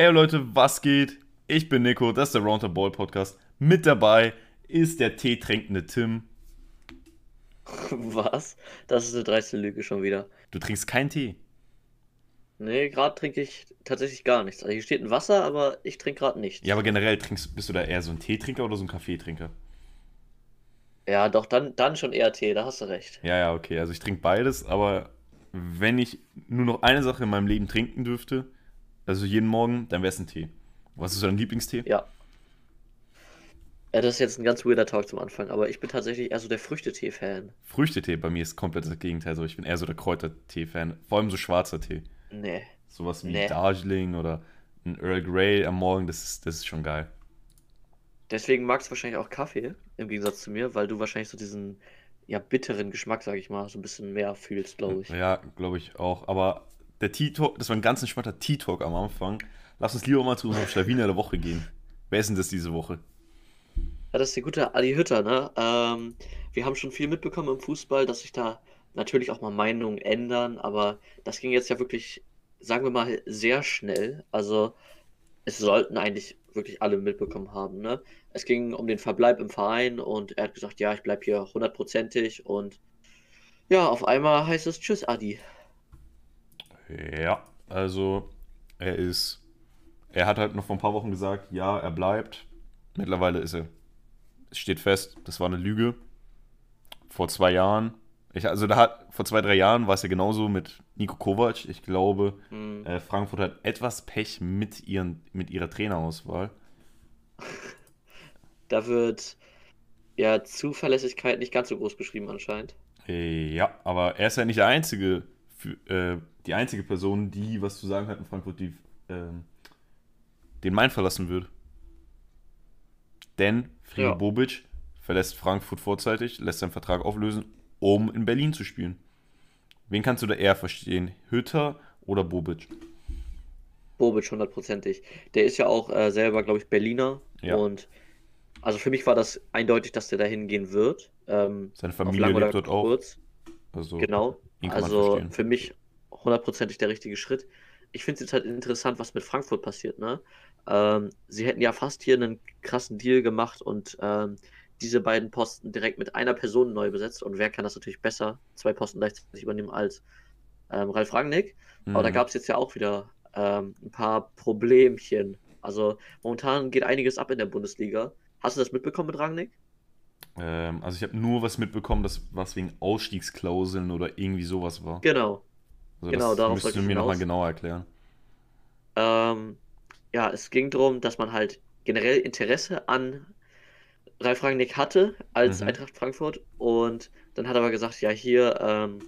Hey Leute, was geht? Ich bin Nico, das ist der Round the Ball Podcast. Mit dabei ist der teetrinkende Tim. Was? Das ist eine dreiste Lüge schon wieder. Du trinkst keinen Tee. Nee, gerade trinke ich tatsächlich gar nichts. Also hier steht ein Wasser, aber ich trinke gerade nichts. Ja, aber generell trinkst, bist du da eher so ein Teetrinker oder so ein Kaffeetrinker? Ja, doch, dann, dann schon eher Tee, da hast du recht. Ja, ja, okay. Also ich trinke beides, aber wenn ich nur noch eine Sache in meinem Leben trinken dürfte, also jeden Morgen, dann wäre es ein Tee. Was ist dein Lieblingstee? Ja. Ja, das ist jetzt ein ganz weirder Talk zum Anfang, aber ich bin tatsächlich eher so der Früchtetee-Fan. Früchtetee bei mir ist komplett das Gegenteil. Also ich bin eher so der Kräutertee-Fan. Vor allem so schwarzer Tee. Nee. Sowas wie Nee. Darjeeling oder ein Earl Grey am Morgen, das ist, das ist schon geil. Deswegen magst du wahrscheinlich auch Kaffee, im Gegensatz zu mir, weil du wahrscheinlich so diesen, ja, bitteren Geschmack, sag ich mal, so ein bisschen mehr fühlst, glaube ich. Ja, glaube ich auch. Aber der Tea Talk, das war ein ganz entspannter Tea Talk am Anfang. Lass uns lieber mal zu unserem Schlawiner der Woche gehen. Wer ist denn das diese Woche? Ja, das ist der gute Adi Hütter, ne? Ähm, wir haben schon viel mitbekommen im Fußball, dass sich da natürlich auch mal Meinungen ändern, aber das ging jetzt ja wirklich, sagen wir mal, sehr schnell. Also es sollten eigentlich wirklich alle mitbekommen haben, ne? Es ging um den Verbleib im Verein und er hat gesagt, ja, ich bleib hier hundertprozentig und ja, auf einmal heißt es Tschüss, Adi. Ja, also er ist. Er hat halt noch vor ein paar Wochen gesagt, ja, er bleibt. Mittlerweile ist er. Es steht fest, das war eine Lüge. Vor zwei Jahren. Ich, also da hat, vor zwei, drei Jahren war es ja genauso mit Nico Kovac. Ich glaube, Hm. äh, Frankfurt hat etwas Pech mit, ihren, mit ihrer Trainerauswahl. Da wird ja Zuverlässigkeit nicht ganz so groß geschrieben anscheinend. Ja, aber er ist ja nicht der einzige, für, äh, die einzige Person, die was zu sagen hat in Frankfurt, die ähm, den Main verlassen würde. Denn Friedel Ja. Bobic verlässt Frankfurt vorzeitig, lässt seinen Vertrag auflösen, um in Berlin zu spielen. Wen kannst du da eher verstehen? Hütter oder Bobic? Bobic hundertprozentig. Der ist ja auch äh, selber, glaube ich, Berliner. Ja. Und also für mich war das eindeutig, dass der da hingehen wird. Ähm, Seine Familie lebt dort auch. Also, Genau. Also für mich hundertprozentig der richtige Schritt. Ich finde es jetzt halt interessant, was mit Frankfurt passiert, ne? Ähm, sie hätten ja fast hier einen krassen Deal gemacht und ähm, diese beiden Posten direkt mit einer Person neu besetzt. Und wer kann das natürlich besser, zwei Posten gleichzeitig übernehmen als ähm, Ralf Rangnick? Aber da Mhm. gab es jetzt ja auch wieder ähm, ein paar Problemchen. Also momentan geht einiges ab in der Bundesliga. Hast du das mitbekommen mit Rangnick? Ähm, also ich habe nur was mitbekommen, dass was wegen Ausstiegsklauseln oder irgendwie sowas war. Genau. Also genau, das darauf müsstest du mir nochmal genauer erklären. Ähm, ja, es ging darum, dass man halt generell Interesse an Ralf Rangnick hatte als Mhm. Eintracht Frankfurt und dann hat er aber gesagt, ja hier, ähm,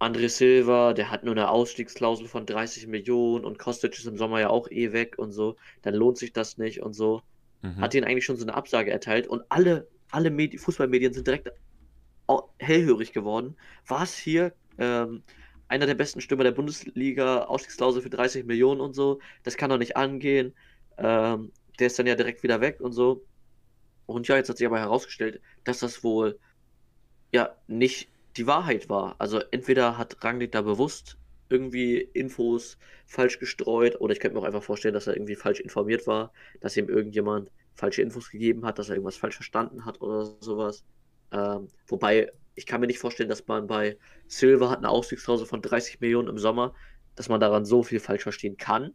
André Silva, der hat nur eine Ausstiegsklausel von 30 Millionen und Kostic ist im Sommer ja auch eh weg und so, dann lohnt sich das nicht und so. Mhm. Hat ihnen eigentlich schon so eine Absage erteilt und alle, alle Medi Fußballmedien sind direkt hellhörig geworden. Was hier, ähm, einer der besten Stürmer der Bundesliga, Ausstiegsklausel für 30 Millionen und so, das kann doch nicht angehen. Ähm, der ist dann ja direkt wieder weg und so. Und ja, jetzt hat sich aber herausgestellt, dass das wohl ja nicht die Wahrheit war. Also entweder hat Rangnick da bewusst irgendwie Infos falsch gestreut oder ich könnte mir auch einfach vorstellen, dass er irgendwie falsch informiert war, dass ihm irgendjemand falsche Infos gegeben hat, dass er irgendwas falsch verstanden hat oder sowas. Ähm, wobei, ich kann mir nicht vorstellen, dass man bei Silva hat eine Ausstiegsklausel von 30 Millionen im Sommer, dass man daran so viel falsch verstehen kann.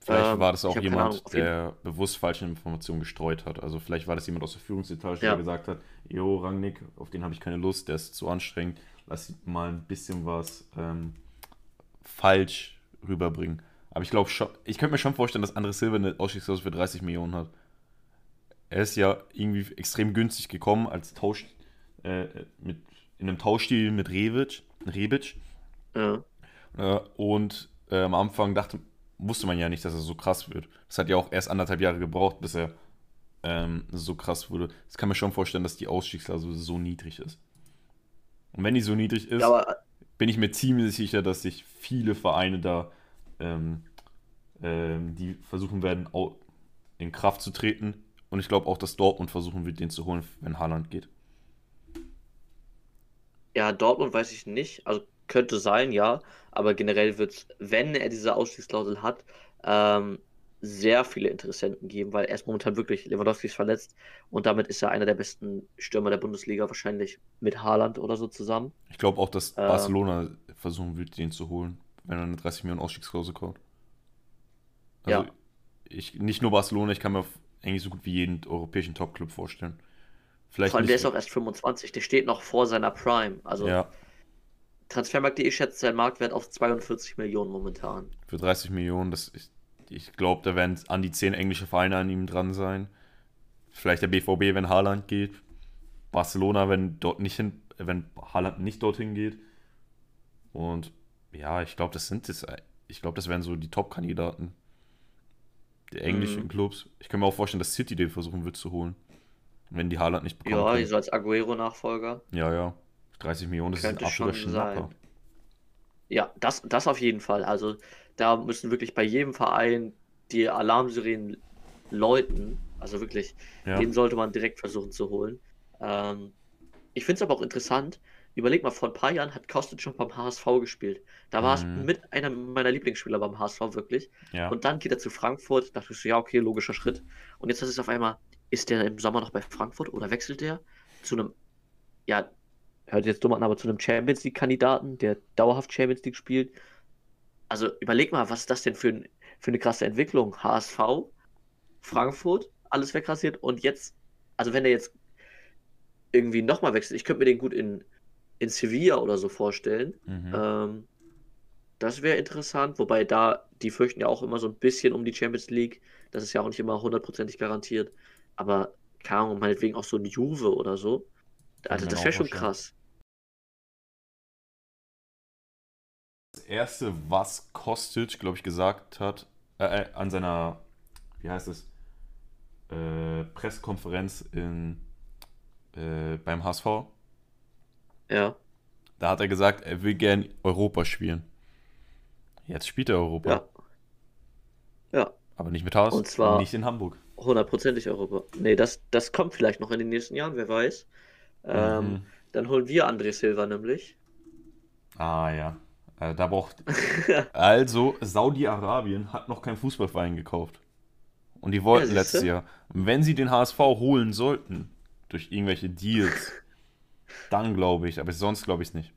Vielleicht Ähm, war das auch jemand, Ahnung, der bewusst falsche Informationen gestreut hat. Also vielleicht war das jemand aus der Führungsetage, Ja. der gesagt hat, Jo, Rangnick, auf den habe ich keine Lust, der ist zu anstrengend, lass mal ein bisschen was ähm, falsch rüberbringen. Aber ich glaube schon, ich könnte mir schon vorstellen, dass André Silva eine Ausstiegsklausel für 30 Millionen hat. Er ist ja irgendwie extrem günstig gekommen als Tausch äh, mit in einem Tauschdeal mit Rebic, Rebic. Ja. Äh, und äh, am Anfang dachte, wusste man ja nicht, dass er so krass wird. Das hat ja auch erst anderthalb Jahre gebraucht, bis er ähm, so krass wurde. Das kann mir schon vorstellen, dass die Ausstiegsklausel so niedrig ist. Und wenn die so niedrig ist, Ja, aber bin ich mir ziemlich sicher, dass sich viele Vereine da, ähm, ähm, die versuchen werden, in Kraft zu treten. Und ich glaube auch, dass Dortmund versuchen wird, den zu holen, wenn Haaland geht. Ja, Dortmund weiß ich nicht. Also könnte sein, ja. Aber generell wird es, wenn er diese Ausstiegsklausel hat, ähm, sehr viele Interessenten geben, weil er ist momentan wirklich, Lewandowski ist verletzt und damit ist er einer der besten Stürmer der Bundesliga, wahrscheinlich mit Haaland oder so zusammen. Ich glaube auch, dass ähm, Barcelona versuchen wird, den zu holen, wenn er eine 30 Millionen Ausstiegsklausel kommt. Also ja. ich, nicht nur Barcelona, ich kann mir eigentlich so gut wie jeden europäischen Top-Club vorstellen. Vielleicht Vor allem, der ist auch erst 25, der steht noch vor seiner Prime. Also ja. Transfermarkt.de schätzt seinen Marktwert auf 42 Millionen momentan. Für 30 Millionen, das ist, ich glaube, da werden an die 10 englische Vereine an ihm dran sein. Vielleicht der BVB, wenn Haaland geht. Barcelona, wenn dort nicht hin, wenn Haaland nicht dorthin geht. Und ja, ich glaube, das sind das. Ich glaube, das wären so die Top-Kandidaten der englischen mhm. Clubs. Ich kann mir auch vorstellen, dass City den versuchen wird zu holen. Wenn die Haaland nicht bekommen. Ja, können. so als Aguero-Nachfolger. Ja, ja. 30 Millionen, das Könnte ist ein absoluter Schnapper. Ja, das, das auf jeden Fall. Also da müssen wirklich bei jedem Verein die Alarmsirenen läuten. Also wirklich, ja. den sollte man direkt versuchen zu holen. Ähm, ich finde es aber auch interessant. Überleg mal, vor ein paar Jahren hat Kostic schon beim HSV gespielt. Da war es mhm. mit einer meiner Lieblingsspieler beim HSV wirklich. Ja. Und dann geht er zu Frankfurt. Da dachte ich so, ja, okay, logischer Schritt. Und jetzt ist es auf einmal, ist der im Sommer noch bei Frankfurt oder wechselt der zu einem, ja, hört jetzt dumm an, aber zu einem Champions League-Kandidaten, der dauerhaft Champions League spielt. Also überleg mal, was ist das denn für, ein, für eine krasse Entwicklung? HSV, Frankfurt, alles wegrasiert und jetzt, also wenn der jetzt irgendwie nochmal wechselt, ich könnte mir den gut in, in Sevilla oder so vorstellen. Mhm. Ähm, das wäre interessant, wobei da, die fürchten ja auch immer so ein bisschen um die Champions League. Das ist ja auch nicht immer hundertprozentig garantiert. Aber keine Ahnung, meinetwegen auch so ein Juve oder so. Also das wäre schon krass. Erste, was Kostic, glaube ich, gesagt hat, äh, äh, an seiner, wie heißt es, äh, Pressekonferenz in, äh, beim HSV. Ja. Da hat er gesagt, er will gern Europa spielen. Jetzt spielt er Europa. Ja. Ja. Aber nicht mit Haus und zwar nicht in Hamburg. Hundertprozentig Europa. Nee, das, das kommt vielleicht noch in den nächsten Jahren, wer weiß. Ähm, mhm. Dann holen wir André Silva nämlich. Ah ja. Äh, da braucht. also, Saudi-Arabien hat noch keinen Fußballverein gekauft. Und die wollten ja, letztes Jahr. Wenn sie den HSV holen sollten, durch irgendwelche Deals, dann glaube ich, aber sonst glaube ich es nicht.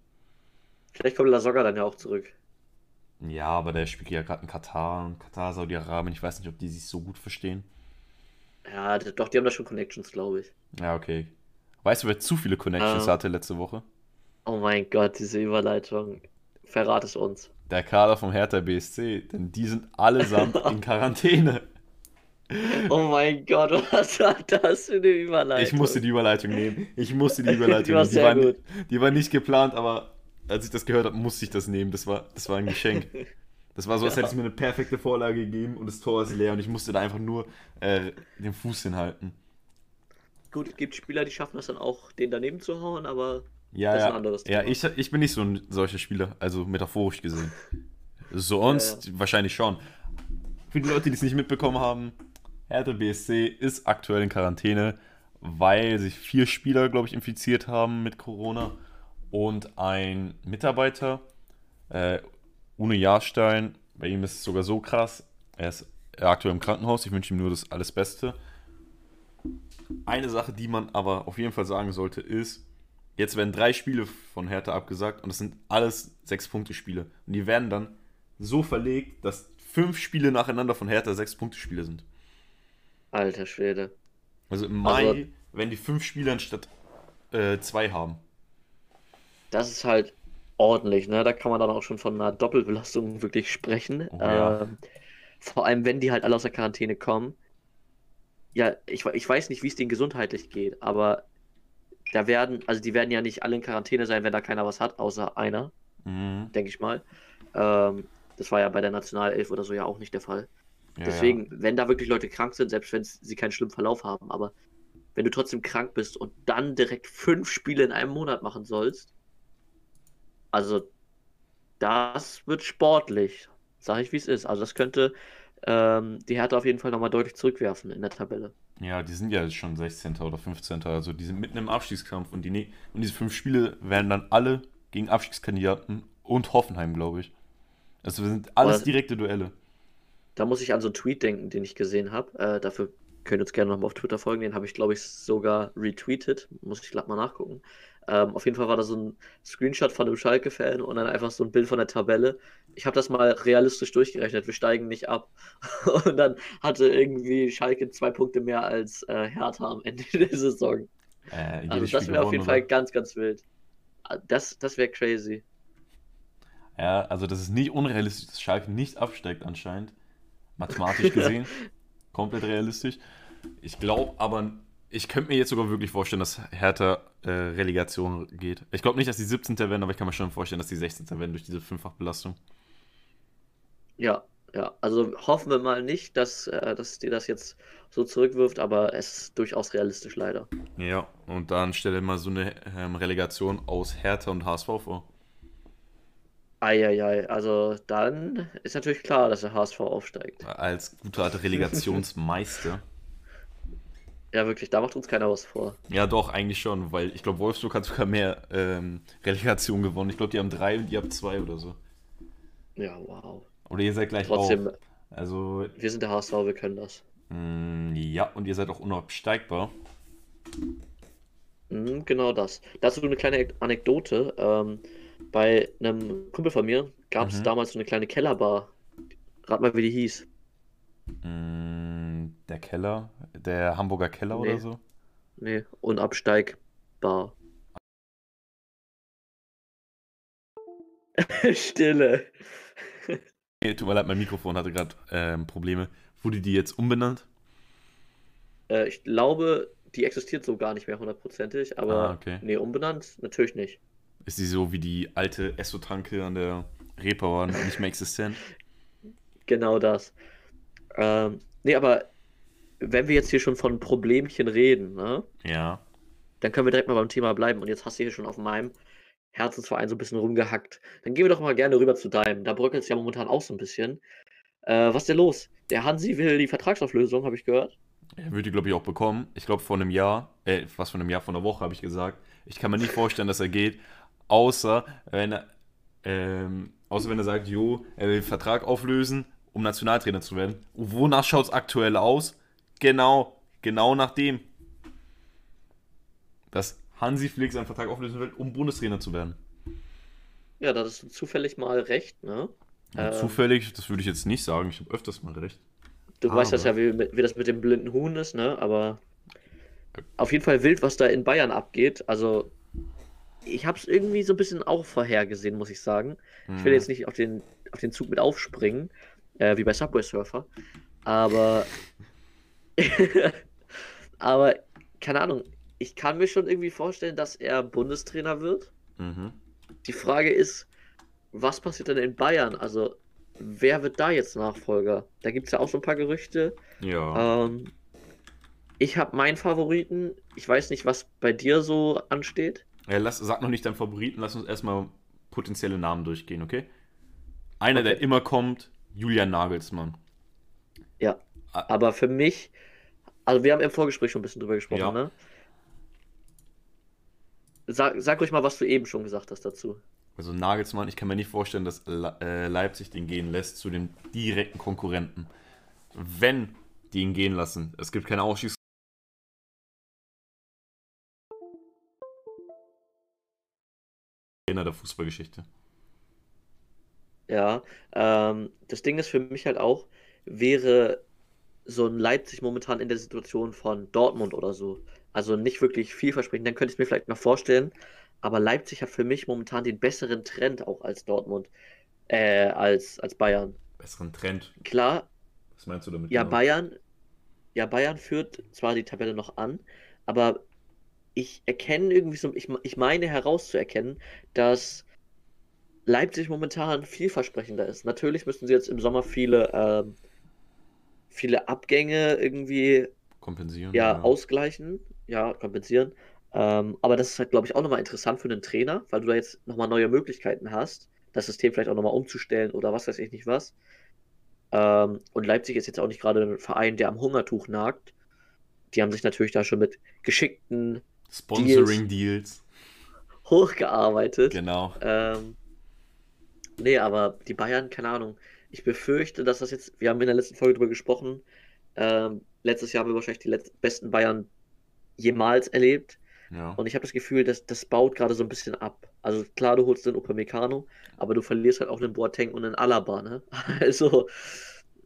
Vielleicht kommt La Soga dann ja auch zurück. Ja, aber der spielt ja gerade in Katar und Katar, Saudi-Arabien. Ich weiß nicht, ob die sich so gut verstehen. Ja, doch, die haben da schon Connections, glaube ich. Ja, okay. Weißt du, wer zu viele Connections uh, hatte letzte Woche? Oh mein Gott, diese Überleitung. Verrat es uns. Der Kader vom Hertha BSC, denn die sind allesamt in Quarantäne. Oh mein Gott, was war das für eine Überleitung? Ich musste die Überleitung nehmen. Ich musste die Überleitung die war nehmen. Die war, gut. die war nicht geplant, aber als ich das gehört habe, musste ich das nehmen. Das war, das war ein Geschenk. Das war so, als ja. hätte es mir eine perfekte Vorlage gegeben und das Tor ist leer und ich musste da einfach nur äh, den Fuß hinhalten. Gut, es gibt Spieler, die schaffen das dann auch, den daneben zu hauen, aber ja, das ist ein anderes Thema. Ja, ich, ich bin nicht so ein solcher Spieler, also metaphorisch gesehen. Sonst ja, ja. wahrscheinlich schon. Für die Leute, die es nicht mitbekommen haben, Hertha BSC ist aktuell in Quarantäne, weil sich vier Spieler, glaube ich, infiziert haben mit Corona und ein Mitarbeiter, äh, Uno Jahrstein, bei ihm ist es sogar so krass, er ist aktuell im Krankenhaus, ich wünsche ihm nur das alles Beste. Eine Sache, die man aber auf jeden Fall sagen sollte, ist, jetzt werden drei Spiele von Hertha abgesagt und das sind alles Sechs-Punkte-Spiele. Und die werden dann so verlegt, dass fünf Spiele nacheinander von Hertha Sechs-Punkte-Spiele sind. Alter Schwede. Also im Mai also, werden die fünf Spiele anstatt äh, zwei haben. Das ist halt ordentlich, ne? Da kann man dann auch schon von einer Doppelbelastung wirklich sprechen. Oh, ja. ähm, vor allem, wenn die halt alle aus der Quarantäne kommen. Ja, ich, ich weiß nicht, wie es denen gesundheitlich geht, aber da werden, also die werden ja nicht alle in Quarantäne sein, wenn da keiner was hat, außer einer, mhm. denke ich mal. Ähm, das war ja bei der Nationalelf oder so ja auch nicht der Fall. Ja, Deswegen, ja. wenn da wirklich Leute krank sind, selbst wenn sie keinen schlimmen Verlauf haben, aber wenn du trotzdem krank bist und dann direkt fünf Spiele in einem Monat machen sollst, also das wird sportlich, sage ich wie es ist. Also das könnte ähm, die Hertha auf jeden Fall nochmal deutlich zurückwerfen in der Tabelle. Ja, die sind ja jetzt schon 16. oder 15. Also die sind mitten im Abstiegskampf und, die, und diese fünf Spiele werden dann alle gegen Abstiegskandidaten und Hoffenheim, glaube ich. Also wir sind alles direkte Duelle. Da muss ich an so einen Tweet denken, den ich gesehen habe. Äh, dafür könnt uns gerne nochmal auf Twitter folgen. Den habe ich, glaube ich, sogar retweetet. Muss ich glatt mal nachgucken. Ähm, auf jeden Fall war da so ein Screenshot von einem Schalke-Fan und dann einfach so ein Bild von der Tabelle. Ich habe das mal realistisch durchgerechnet. Wir steigen nicht ab. Und dann hatte irgendwie Schalke zwei Punkte mehr als äh, Hertha am Ende der Saison. Äh, Also das wäre auf jeden Fall ganz, ganz wild. Ah, Das, das wäre crazy. Ja, also das ist nicht unrealistisch, dass Schalke nicht absteigt anscheinend. Mathematisch gesehen. Komplett realistisch. Ich glaube aber, ich könnte mir jetzt sogar wirklich vorstellen, dass Hertha äh, Relegation geht. Ich glaube nicht, dass die 17. werden, aber ich kann mir schon vorstellen, dass die 16. werden durch diese Fünffachbelastung. Ja, ja. Also hoffen wir mal nicht, dass, äh, dass dir das jetzt so zurückwirft, aber es ist durchaus realistisch leider. Ja, und dann stell dir mal so eine ähm, Relegation aus Hertha und HSV vor. Eieiei, also dann ist natürlich klar, dass der HSV aufsteigt. Als guter Art Relegationsmeister. Ja, wirklich, da macht uns keiner was vor. Ja, doch, eigentlich schon, weil ich glaube, Wolfsburg hat sogar mehr ähm, Relegation gewonnen. Ich glaube, die haben drei und die haben zwei oder so. Ja, wow. Oder ihr seid gleich Trotzdem, auf. Also, wir sind der HSV, wir können das. mh, ja, und ihr seid auch unabsteigbar. Mhm, genau das. Dazu eine kleine Anekdote. Ähm, bei einem Kumpel von mir gab es Mhm. damals so eine kleine Kellerbar. Rat mal, wie die hieß. Mh, der Keller, der Hamburger Keller Nee. oder so. Nee, unabsteigbar. Stille. Nee, tut mir leid, mein Mikrofon hatte gerade ähm, Probleme. Wurde die jetzt umbenannt? Äh, ich glaube, die existiert so gar nicht mehr hundertprozentig, aber Ah, okay. nee, umbenannt natürlich nicht. Ist die so wie die alte Esso-Tanke an der Reeperbahn nicht mehr existent? Genau das. Ähm, nee, aber wenn wir jetzt hier schon von Problemchen reden, ne, Ja. dann können wir direkt mal beim Thema bleiben. Und jetzt hast du hier schon auf meinem Herzensverein so ein bisschen rumgehackt. Dann gehen wir doch mal gerne rüber zu deinem. Da bröckelt es ja momentan auch so ein bisschen. Äh, was ist denn los? Der Hansi will die Vertragsauflösung, habe ich gehört. Er würde die, glaube ich, auch bekommen. Ich glaube, vor einem Jahr, äh, was von einem Jahr, von einer Woche habe ich gesagt. Ich kann mir nicht vorstellen, dass er geht, außer wenn er, ähm, außer wenn er sagt, jo, er will den Vertrag auflösen, um Nationaltrainer zu werden. Und wonach schaut es aktuell aus? Genau, genau nach dem. Dass Hansi Flick seinen Vertrag auflösen will, um Bundestrainer zu werden. Ja, da hast du zufällig mal recht, ne? Ja, Ähm. Zufällig, das würde ich jetzt nicht sagen. Ich habe öfters mal recht. Du weißt das Aber- ja, wie, wie das mit dem blinden Huhn ist, ne? Aber auf jeden Fall wild, was da in Bayern abgeht. Also, ich habe es irgendwie so ein bisschen auch vorhergesehen, muss ich sagen. Ich will Mhm. jetzt nicht auf den, auf den Zug mit aufspringen, äh, wie bei Subway Surfer. Aber, aber, keine Ahnung, ich kann mir schon irgendwie vorstellen, dass er Bundestrainer wird. Mhm. Die Frage ist, was passiert denn in Bayern? Also, wer wird da jetzt Nachfolger? Da gibt es ja auch so ein paar Gerüchte. Ja. Ähm, ich habe meinen Favoriten. Ich weiß nicht, was bei dir so ansteht. Ja, lass, sag noch nicht deinen Favoriten, lass uns erstmal potenzielle Namen durchgehen, okay? Einer, der Okay. immer kommt, Julian Nagelsmann. Ja. Ah. Aber für mich, also wir haben im Vorgespräch schon ein bisschen drüber gesprochen, Ja. ne? Sag, sag ruhig mal, was du eben schon gesagt hast dazu. Also Nagelsmann, ich kann mir nicht vorstellen, dass äh, Leipzig den gehen lässt zu dem direkten Konkurrenten. Wenn die ihn gehen lassen, es gibt keine Ausschieß. Trainer der Fußballgeschichte. Ja. Ähm, das Ding ist für mich halt auch, wäre so ein Leipzig momentan in der Situation von Dortmund oder so. Also nicht wirklich vielversprechend, dann könnte ich es mir vielleicht noch vorstellen. Aber Leipzig hat für mich momentan den besseren Trend auch als Dortmund, äh, als, als Bayern. Besseren Trend. Klar, Was meinst du damit? Ja, genau? Bayern, ja, Bayern führt zwar die Tabelle noch an, aber ich erkenne irgendwie so, ich, ich meine herauszuerkennen, dass Leipzig momentan vielversprechender ist. Natürlich müssen sie jetzt im Sommer viele, ähm, viele Abgänge irgendwie Kompensieren. ja, ausgleichen, ja, kompensieren. Ähm, aber das ist halt, glaube ich, auch nochmal interessant für einen Trainer, weil du da jetzt nochmal neue Möglichkeiten hast, das System vielleicht auch nochmal umzustellen oder was weiß ich nicht was. Ähm, und Leipzig ist jetzt auch nicht gerade ein Verein, der am Hungertuch nagt. Die haben sich natürlich da schon mit geschickten Sponsoring Deals. hochgearbeitet. Genau. Ähm, Nee, aber die Bayern, keine Ahnung. Ich befürchte, dass das jetzt, wir haben in der letzten Folge drüber gesprochen, ähm, letztes Jahr haben wir wahrscheinlich die besten Bayern jemals erlebt. Ja. Und ich habe das Gefühl, dass das baut gerade so ein bisschen ab. Also klar, du holst den Upamecano, aber du verlierst halt auch einen Boateng und einen Alaba, ne? Also,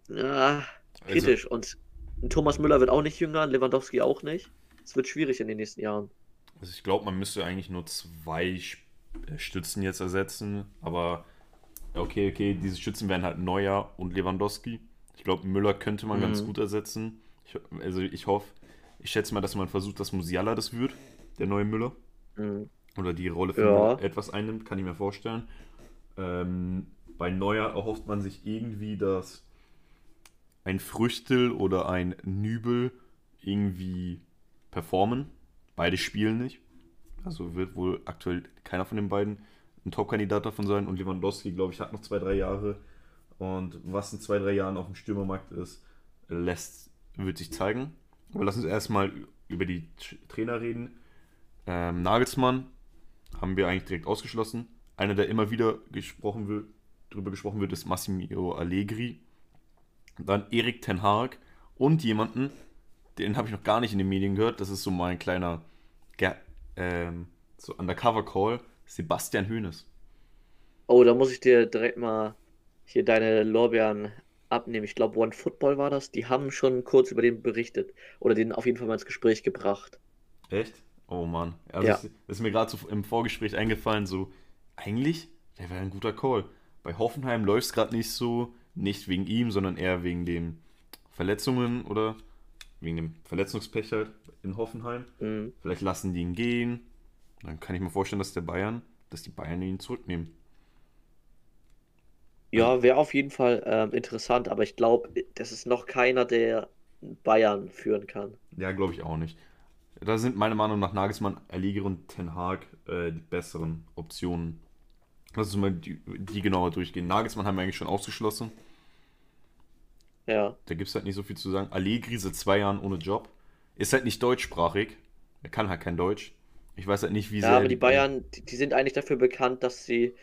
ja, Also, kritisch. Und ein Thomas Müller wird auch nicht jünger, Lewandowski auch nicht. Es wird schwierig in den nächsten Jahren. also ich glaube, man müsste eigentlich nur zwei äh, Stützen jetzt ersetzen, aber okay, okay, diese Stützen wären halt Neuer und Lewandowski. Ich glaube, Müller könnte man ganz Mhm. gut ersetzen. Ich, also ich hoffe, ich schätze mal, dass man versucht, dass Musiala das wird, der neue Müller. Mhm. Oder die Rolle von Ja. Etwas einnimmt, kann ich mir vorstellen. Ähm, bei Neuer erhofft man sich irgendwie, dass ein Früchtel oder ein Nübel irgendwie performen. Beide spielen nicht. Also wird wohl aktuell keiner von den beiden ein Top-Kandidat davon sein. Und Lewandowski, glaube ich, hat noch zwei, drei Jahre. Und was in zwei, drei Jahren auf dem Stürmermarkt ist, lässt, wird sich zeigen. Aber lass uns erstmal über die Trainer reden. Ähm, Nagelsmann haben wir eigentlich direkt ausgeschlossen. Einer, der immer wieder gesprochen wird, drüber gesprochen wird, ist Massimiliano Allegri. Dann Erik Ten Hag und jemanden, den habe ich noch gar nicht in den Medien gehört. Das ist so mein kleiner Ge ähm, so Undercover-Call. Sebastian Hoeneß. Oh, da muss ich dir direkt mal hier deine Lorbeeren abnehmen. Ich glaube, One Football war das. Die haben schon kurz über den berichtet. Oder den auf jeden Fall mal ins Gespräch gebracht. Echt? Oh Mann. Also Ja. das, das ist mir gerade so im Vorgespräch eingefallen, so, eigentlich, der wäre ein guter Call. Bei Hoffenheim läuft es gerade nicht so, nicht wegen ihm, sondern eher wegen den Verletzungen oder wegen dem Verletzungspech halt in Hoffenheim. Mhm. Vielleicht lassen die ihn gehen. Dann kann ich mir vorstellen, dass der Bayern, dass die Bayern ihn zurücknehmen. Ja, wäre auf jeden Fall ähm, interessant, aber ich glaube, das ist noch keiner, der Bayern führen kann. Ja, glaube ich auch nicht. Da sind meiner Meinung nach Nagelsmann, Allegri und Ten Hag äh, die besseren Optionen. Lass uns mal die, die genauer durchgehen. Nagelsmann haben wir eigentlich schon ausgeschlossen. Ja, Da gibt es halt nicht so viel zu sagen. Allegri seit zwei Jahren ohne Job. Ist halt nicht deutschsprachig. Er kann halt kein Deutsch. Ich weiß halt nicht, wie ja, sehr aber die Bayern, die, die sind eigentlich dafür bekannt, dass sie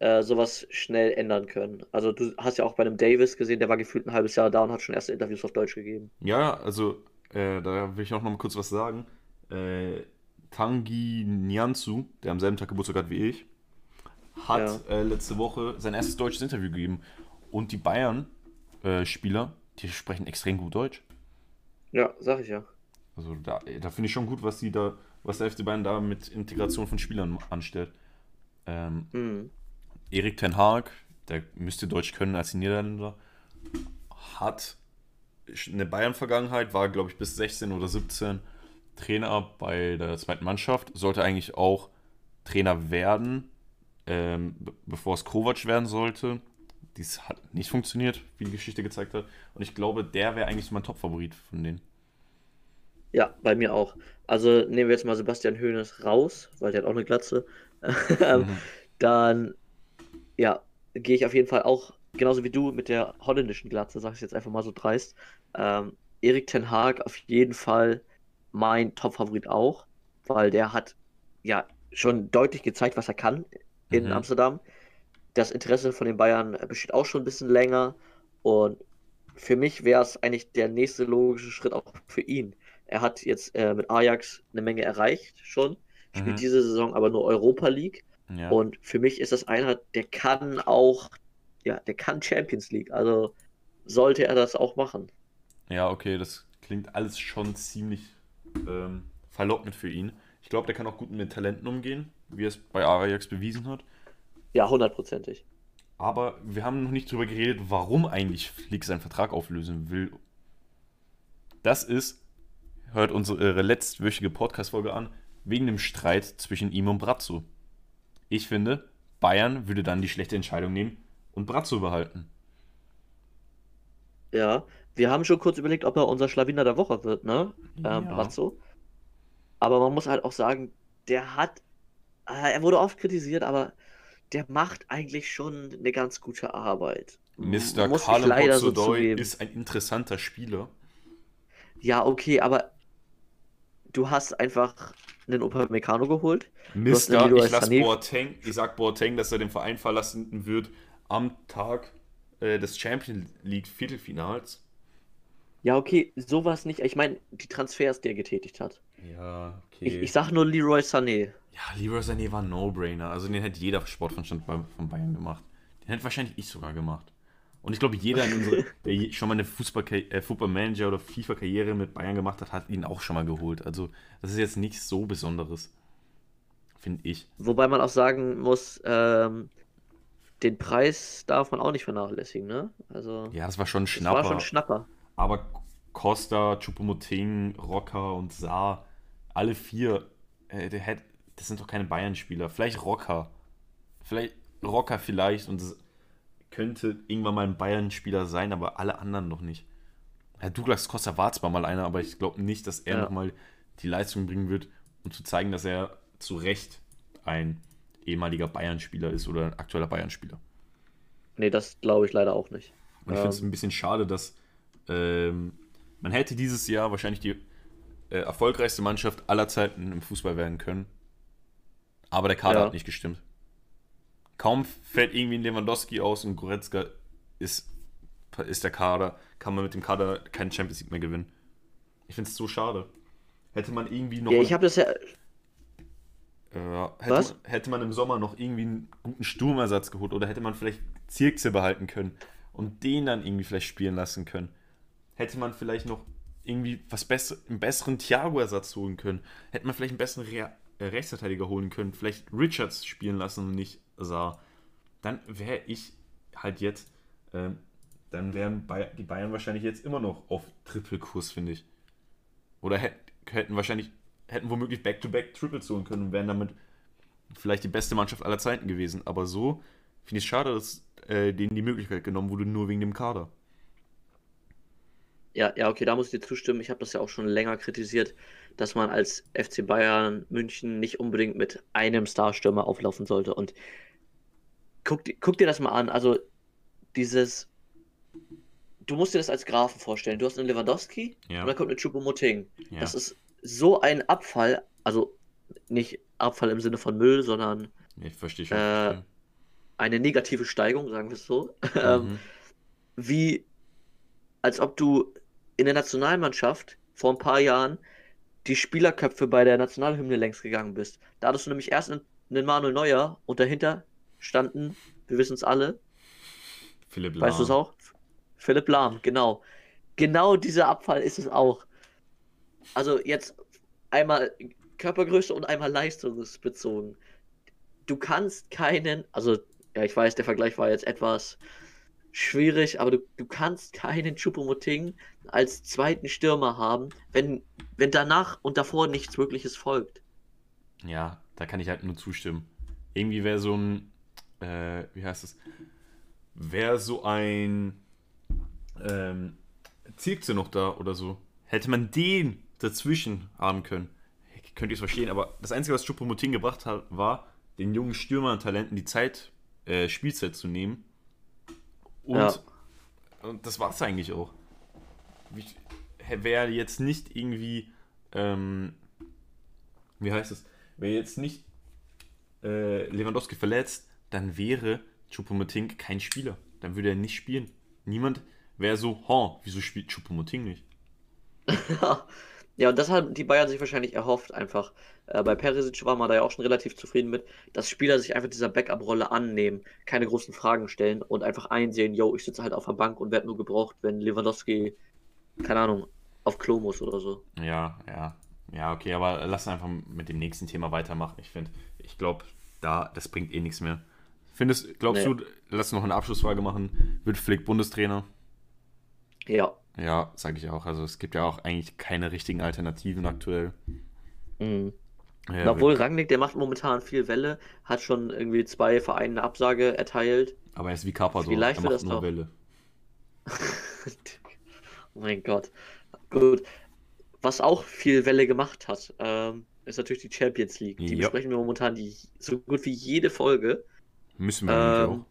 äh, sowas schnell ändern können. Also du hast ja auch bei einem Davis gesehen, der war gefühlt ein halbes Jahr da und hat schon erste Interviews auf Deutsch gegeben. Ja, also äh, da will ich auch noch mal kurz was sagen. Äh, Tanguy Nianzu, der am selben Tag Geburtstag hat wie ich, hat äh, letzte Woche sein erstes deutsches Interview gegeben. Und die Bayern-Spieler, die sprechen extrem gut Deutsch. Ja, sag ich ja. Also da, da finde ich schon gut, was die da, was der FC Bayern da mit Integration von Spielern anstellt. Ähm, Mhm. Erik Ten Haag, der müsste Deutsch können als Niederländer, hat eine Bayern-Vergangenheit, war glaube ich bis 16 oder 17 Trainer bei der zweiten Mannschaft, sollte eigentlich auch Trainer werden, ähm, be- bevor es Kovac werden sollte. Dies hat nicht funktioniert, wie die Geschichte gezeigt hat. Und ich glaube, der wäre eigentlich so mein Top-Favorit von denen. Ja, bei mir auch. Also nehmen wir jetzt mal Sebastian Hoeneß raus, weil der hat auch eine Glatze. Ähm, Mhm. Dann, ja, gehe ich auf jeden Fall auch, genauso wie du, mit der holländischen Glatze, sag ich jetzt einfach mal so dreist. Ähm, Erik Ten Hag auf jeden Fall mein Top-Favorit auch, weil der hat ja schon deutlich gezeigt, was er kann in Mhm. Amsterdam. Das Interesse von den Bayern besteht auch schon ein bisschen länger und für mich wäre es eigentlich der nächste logische Schritt auch für ihn. Er hat jetzt äh, mit Ajax eine Menge erreicht schon, spielt Mhm. diese Saison aber nur Europa League. Ja. Und für mich ist das einer, der kann auch, ja, der kann Champions League. Also sollte er das auch machen. Ja, okay, das klingt alles schon ziemlich ähm, verlockend für ihn. Ich glaube, der kann auch gut mit Talenten umgehen, wie er es bei Ajax bewiesen hat. Ja, hundertprozentig. Aber wir haben noch nicht drüber geredet, warum eigentlich Flick seinen Vertrag auflösen will. Das ist, hört unsere letztwöchige Podcast-Folge an, wegen dem Streit zwischen ihm und Brazzo. Ich finde, Bayern würde dann die schlechte Entscheidung nehmen und Brazzo behalten. Ja, wir haben schon kurz überlegt, ob er unser Schlawiner der Woche wird, ne? Ähm, Ja. Brazzo. Aber man muss halt auch sagen, der hat, äh, er wurde oft kritisiert, aber der macht eigentlich schon eine ganz gute Arbeit. Mr. Leider so ist ein interessanter Spieler. Ja, okay, aber du hast einfach einen Upamecano geholt. hast einen Mister, ich lasse. Boateng, ich sag Boateng, dass er den Verein verlassen wird, am Tag äh, des Champions League Viertelfinals. Ja, okay, sowas nicht. Ich meine, die Transfers, die er getätigt hat. Ja, okay. Ich, ich sag nur Leroy Sané. Ja, Leroy Sané war ein No-Brainer. Also den hätte jeder Sportverstand von Bayern gemacht. Den hätte wahrscheinlich ich sogar gemacht. Und ich glaube, jeder in unserer, der schon mal eine Fußball äh, Fußballmanager oder FIFA-Karriere mit Bayern gemacht hat, hat ihn auch schon mal geholt. Also das ist jetzt nichts so Besonderes. Finde ich. Wobei man auch sagen muss, ähm, den Preis darf man auch nicht vernachlässigen, ne? Also, Ja, das war schon ein das Schnapper. war schon ein Schnapper. Aber Costa, Choupo-Moting, Rocker und Saar, alle vier, äh, hätt, das sind doch keine Bayern-Spieler. Vielleicht Rocker. Vielleicht Rocker vielleicht und es könnte irgendwann mal ein Bayern-Spieler sein, aber alle anderen noch nicht. Herr Douglas Costa war zwar mal einer, aber ich glaube nicht, dass er Ja. nochmal die Leistung bringen wird, um zu zeigen, dass er zu Recht ein ehemaliger Bayern-Spieler ist oder ein aktueller Bayern-Spieler. Nee, das glaube ich leider auch nicht. Und ich finde es Ähm. ein bisschen schade, dass ähm, man hätte dieses Jahr wahrscheinlich die äh, erfolgreichste Mannschaft aller Zeiten im Fußball werden können. Aber der Kader Ja. hat nicht gestimmt. Kaum fällt irgendwie ein Lewandowski aus und Goretzka ist, ist der Kader, kann man mit dem Kader keinen Champions League mehr gewinnen. Ich finde es so schade. Hätte man irgendwie noch Ja, ich habe das ja. äh, hätte, Was? Man, hätte man im Sommer noch irgendwie einen guten Sturmersatz geholt oder hätte man vielleicht Zirkse behalten können und den dann irgendwie vielleicht spielen lassen können. Hätte man vielleicht noch irgendwie was besser, einen besseren Thiago-Ersatz holen können. Hätte man vielleicht einen besseren Re äh, Rechtsverteidiger holen können. Vielleicht Richards spielen lassen und nicht Saar. Dann wäre ich halt jetzt, ähm, dann wären Bay die Bayern wahrscheinlich jetzt immer noch auf Triple-Kurs, finde ich. Oder hätt, hätten wahrscheinlich, hätten womöglich Back-to-Back Triples holen können und wären damit vielleicht die beste Mannschaft aller Zeiten gewesen. Aber so finde ich es schade, dass äh, denen die Möglichkeit genommen wurde, nur wegen dem Kader. Ja, ja, okay, da muss ich dir zustimmen. Ich habe das ja auch schon länger kritisiert, dass man als FC Bayern München nicht unbedingt mit einem Starstürmer auflaufen sollte. Und guck, guck dir das mal an. Also, dieses. Du musst dir das als Graphen vorstellen. Du hast einen Lewandowski Ja. und dann kommt eine Choupo-Moting. Ja. Das ist so ein Abfall. Also, nicht Abfall im Sinne von Müll, sondern Nee, verstehe ich schon. Äh, eine negative Steigung, sagen wir es so. Ähm, Mhm. wie als ob du in der Nationalmannschaft vor ein paar Jahren die Spielerköpfe bei der Nationalhymne längs gegangen bist. Da hattest du nämlich erst einen, einen Manuel Neuer und dahinter standen, wir wissen es alle, Philipp weißt du es Lahm. auch? Philipp Lahm, genau. Genau dieser Abfall ist es auch. Also jetzt einmal Körpergröße und einmal leistungsbezogen. Du kannst keinen, also ja, ich weiß, der Vergleich war jetzt etwas schwierig, aber du, du kannst keinen Choupo-Moting als zweiten Stürmer haben, wenn, wenn danach und davor nichts Wirkliches folgt. Ja, da kann ich halt nur zustimmen. Irgendwie wäre so ein, äh, wie heißt es? Wäre so ein ähm, Zirkse noch da oder so. Hätte man den dazwischen haben können, könnte ich es verstehen. Aber das Einzige, was Choupo-Moting gebracht hat, war, den jungen Stürmer-Talenten die Zeit, äh, Spielzeit zu nehmen. Und, Ja. und das war es eigentlich auch. Wäre jetzt nicht irgendwie, ähm, wie heißt es, wäre jetzt nicht äh, Lewandowski verletzt, dann wäre Choupo-Moting kein Spieler. Dann würde er nicht spielen. Niemand wäre so, ha, wieso spielt Choupo-Moting nicht? Ja, und das haben die Bayern sich wahrscheinlich erhofft, einfach. Äh, bei Perisic war man da ja auch schon relativ zufrieden mit, dass Spieler sich einfach dieser Backup-Rolle annehmen, keine großen Fragen stellen und einfach einsehen, yo, ich sitze halt auf der Bank und werde nur gebraucht, wenn Lewandowski, keine Ahnung, auf Klo muss oder so. Ja, ja. Ja, okay, aber lass uns einfach mit dem nächsten Thema weitermachen. Ich finde, ich glaube, da, das bringt eh nichts mehr. Findest, glaubst Nee. du, lass noch eine Abschlussfrage machen, wird Flick Bundestrainer? Ja. Ja, sage ich auch. Also es gibt ja auch eigentlich keine richtigen Alternativen aktuell. Mhm. Ja, Obwohl Rangnick, der macht momentan viel Welle, hat schon irgendwie zwei Vereinen eine Absage erteilt. aber er ist wie Carpador, Vielleicht er macht das nur doch. Welle. oh mein Gott. Gut. Was auch viel Welle gemacht hat, ähm, ist natürlich die Champions League. Die Ja. besprechen wir momentan die, so gut wie jede Folge. Müssen wir eigentlich Ähm, auch.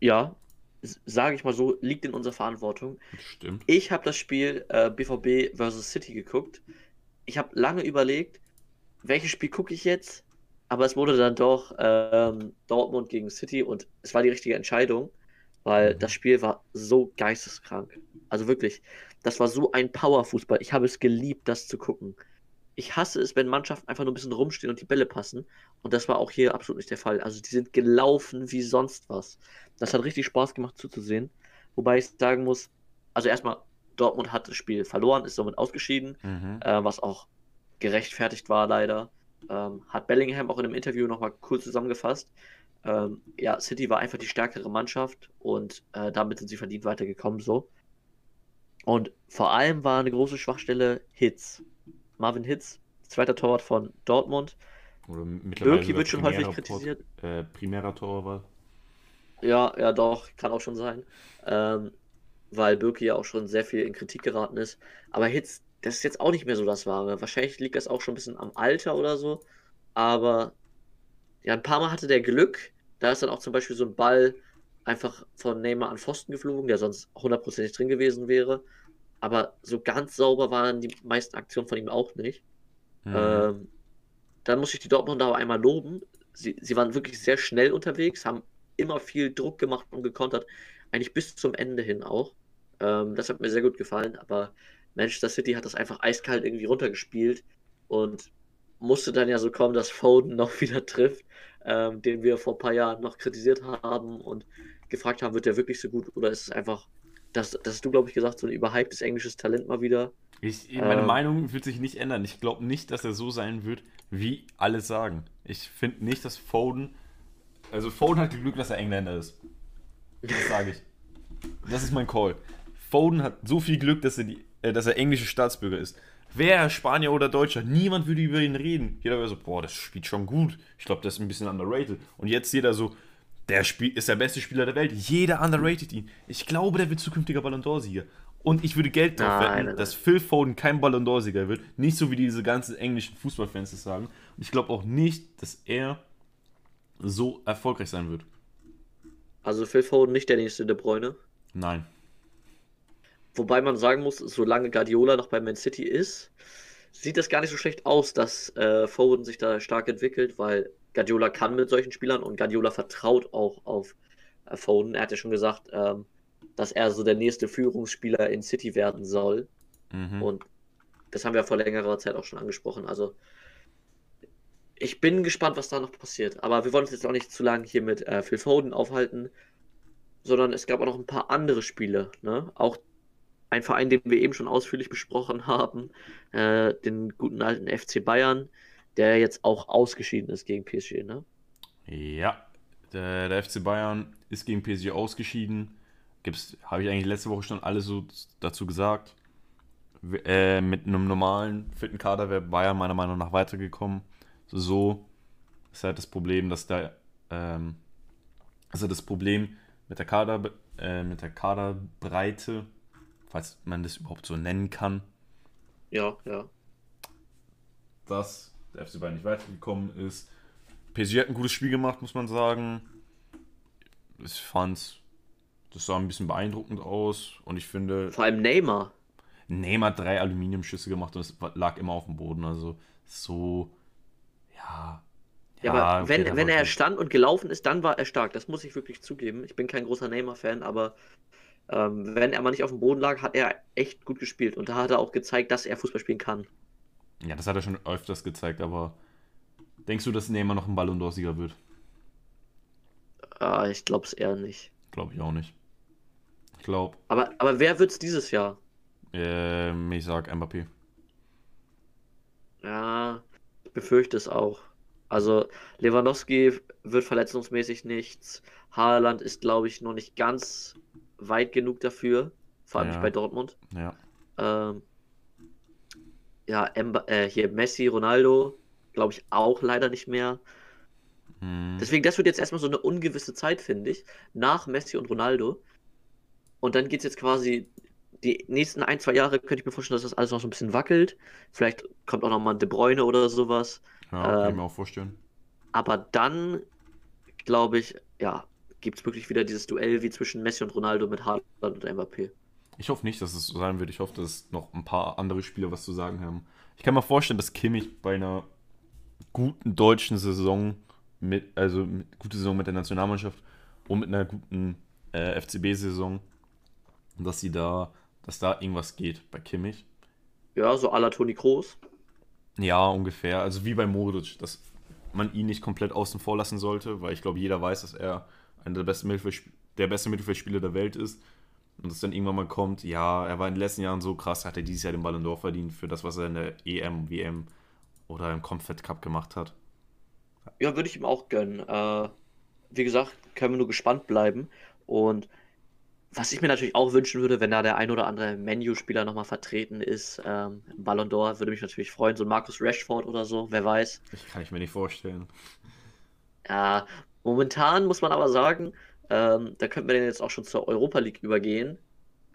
ja, sage ich mal so, liegt in unserer Verantwortung. Stimmt. Ich habe das Spiel äh, BVB vs. City geguckt. Ich habe lange überlegt, welches Spiel gucke ich jetzt? aber es wurde dann doch ähm, Dortmund gegen City und es war die richtige Entscheidung, weil mhm. das Spiel war so geisteskrank. Also wirklich, das war so ein Powerfußball. Ich habe es geliebt, das zu gucken. Ich hasse es, wenn Mannschaften einfach nur ein bisschen rumstehen und die Bälle passen. Und das war auch hier absolut nicht der Fall. Also die sind gelaufen wie sonst was. Das hat richtig Spaß gemacht zuzusehen. Wobei ich sagen muss, also erstmal, Dortmund hat das Spiel verloren, ist somit ausgeschieden, mhm. äh, was auch gerechtfertigt war leider. Ähm, hat Bellingham auch in einem Interview nochmal cool zusammengefasst. Ähm, ja, City war einfach die stärkere Mannschaft und äh, damit sind sie verdient weitergekommen so. Und vor allem war eine große Schwachstelle Hits. Marvin Hits, zweiter Torwart von Dortmund. Oder mittlerweile Birki wird schon häufig kritisiert. äh, primärer Torwart. Ja, ja, doch, kann auch schon sein. Ähm, weil Birki ja auch schon sehr viel in Kritik geraten ist. Aber Hits, das ist jetzt auch nicht mehr so das Wahre. Wahrscheinlich liegt das auch schon ein bisschen am Alter oder so. Aber ja, ein paar Mal hatte der Glück. Da ist dann auch zum Beispiel so ein Ball einfach von Neymar an Pfosten geflogen, der sonst hundertprozentig drin gewesen wäre. Aber so ganz sauber waren die meisten Aktionen von ihm auch nicht. Mhm. Ähm, dann muss ich die Dortmunder aber einmal loben. Sie, sie waren wirklich sehr schnell unterwegs, haben immer viel Druck gemacht und gekontert. Eigentlich bis zum Ende hin auch. Ähm, das hat mir sehr gut gefallen. Aber Manchester City hat das einfach eiskalt irgendwie runtergespielt und musste dann ja so kommen, dass Foden noch wieder trifft, ähm, den wir vor ein paar Jahren noch kritisiert haben und gefragt haben, wird der wirklich so gut oder ist es einfach, das, das hast du, glaube ich, gesagt, so ein überhyptes englisches Talent mal wieder. Ich, meine ähm, Meinung wird sich nicht ändern. Ich glaube nicht, dass er so sein wird, wie alle sagen. Ich finde nicht, dass Foden, also Foden hat Glück, dass er Engländer ist. Das sage ich. Das ist mein Call. Foden hat so viel Glück, dass er die äh, dass er englischer Staatsbürger ist. Wäre er Spanier oder Deutscher, niemand würde über ihn reden. Jeder wäre so, boah, das spielt schon gut. Ich glaube, das ist ein bisschen underrated. Und jetzt jeder so, der Spiel ist der beste Spieler der Welt. Jeder underrated ihn. Ich glaube, der wird zukünftiger Ballon d'Or-Sieger. Und ich würde Geld drauf wetten, nein, nein. dass Phil Foden kein Ballon d'Or-Sieger wird. Nicht so wie diese ganzen englischen Fußballfans das sagen. Und ich glaube auch nicht, dass er so erfolgreich sein wird. Also Phil Foden nicht der nächste De Bruyne? Nein. Wobei man sagen muss, solange Guardiola noch bei Man City ist, sieht das gar nicht so schlecht aus, dass äh, Foden sich da stark entwickelt, weil Guardiola kann mit solchen Spielern und Guardiola vertraut auch auf Foden. Er hat ja schon gesagt, ähm, dass er so der nächste Führungsspieler in City werden soll. Mhm. Und das haben wir vor längerer Zeit auch schon angesprochen. Also ich bin gespannt, was da noch passiert. Aber wir wollen uns jetzt auch nicht zu lange hier mit äh, Phil Foden aufhalten, sondern es gab auch noch ein paar andere Spiele. Ne? Auch ein Verein, den wir eben schon ausführlich besprochen haben, äh, den guten alten FC Bayern, der jetzt auch ausgeschieden ist gegen PSG, ne? Ja, der, der FC Bayern ist gegen PSG ausgeschieden. Habe ich eigentlich letzte Woche schon alles so dazu gesagt. Äh, mit einem normalen, fitten Kader wäre Bayern meiner Meinung nach weitergekommen. So ist halt das Problem, dass da ähm, also das Problem mit der Kader äh, mit der Kaderbreite falls man das überhaupt so nennen kann. Ja, ja. Dass der FC Bayern nicht weitergekommen ist. PSG hat ein gutes Spiel gemacht, muss man sagen. Ich fand, das sah ein bisschen beeindruckend aus und ich finde. Vor allem Neymar. Neymar hat drei Aluminiumschüsse gemacht und es lag immer auf dem Boden. Also so, ja. Ja, ja aber wenn, wenn er stand und gelaufen ist, dann war er stark. Das muss ich wirklich zugeben. Ich bin kein großer Neymar-Fan, aber ähm, wenn er mal nicht auf dem Boden lag, hat er echt gut gespielt. Und da hat er auch gezeigt, dass er Fußball spielen kann. Ja, das hat er schon öfters gezeigt, aber denkst du, dass Neymar noch ein Ballon d'Or-Sieger wird? Ah, ich glaube es eher nicht. Glaube ich auch nicht. Ich glaube. Aber, aber wer es dieses Jahr? Ähm, ich sag Mbappé. Ja, ich befürchte es auch. Also Lewandowski wird verletzungsmäßig nichts. Haaland ist, glaube ich, noch nicht ganz weit genug dafür, vor allem ja. nicht bei Dortmund. Ja. Ähm, ja, Emba, äh, hier Messi, Ronaldo, glaube ich auch leider nicht mehr. Hm. Deswegen, das wird jetzt erstmal so eine ungewisse Zeit, finde ich, nach Messi und Ronaldo. Und dann geht es jetzt quasi die nächsten ein, zwei Jahre, könnte ich mir vorstellen, dass das alles noch so ein bisschen wackelt. Vielleicht kommt auch noch mal ein De Bruyne oder sowas. Ja, kann ähm, ich mir auch vorstellen. Aber dann, glaube ich, ja, gibt es wirklich wieder dieses Duell wie zwischen Messi und Ronaldo mit Haaland und Mbappé. Ich hoffe nicht, dass es so sein wird. Ich hoffe, dass noch ein paar andere Spieler was zu sagen haben. Ich kann mir vorstellen, dass Kimmich bei einer guten deutschen Saison mit, also mit, gute Saison mit der Nationalmannschaft und mit einer guten äh, FCB-Saison, dass sie da, dass da irgendwas geht bei Kimmich. Ja, so à la Toni Kroos. Ja, ungefähr. Also wie bei Modric, dass man ihn nicht komplett außen vor lassen sollte, weil ich glaube, jeder weiß, dass er einer der besten Mittelfeldspieler der beste Mittelfeldspieler der Welt ist. Und es dann irgendwann mal kommt, ja, er war in den letzten Jahren so krass, hat er dieses Jahr den Ballon d'Or verdient für das, was er in der EM, WM oder im Comfort Cup gemacht hat. Ja, würde ich ihm auch gönnen. Äh, wie gesagt, können wir nur gespannt bleiben. Und was ich mir natürlich auch wünschen würde, wenn da der ein oder andere Menu-Spieler nochmal vertreten ist, ähm, Ballon d'Or, würde mich natürlich freuen. So ein Markus Rashford oder so, wer weiß. Ich kann ich mir nicht vorstellen. Ja, momentan muss man aber sagen, ähm, da könnten wir dann jetzt auch schon zur Europa League übergehen.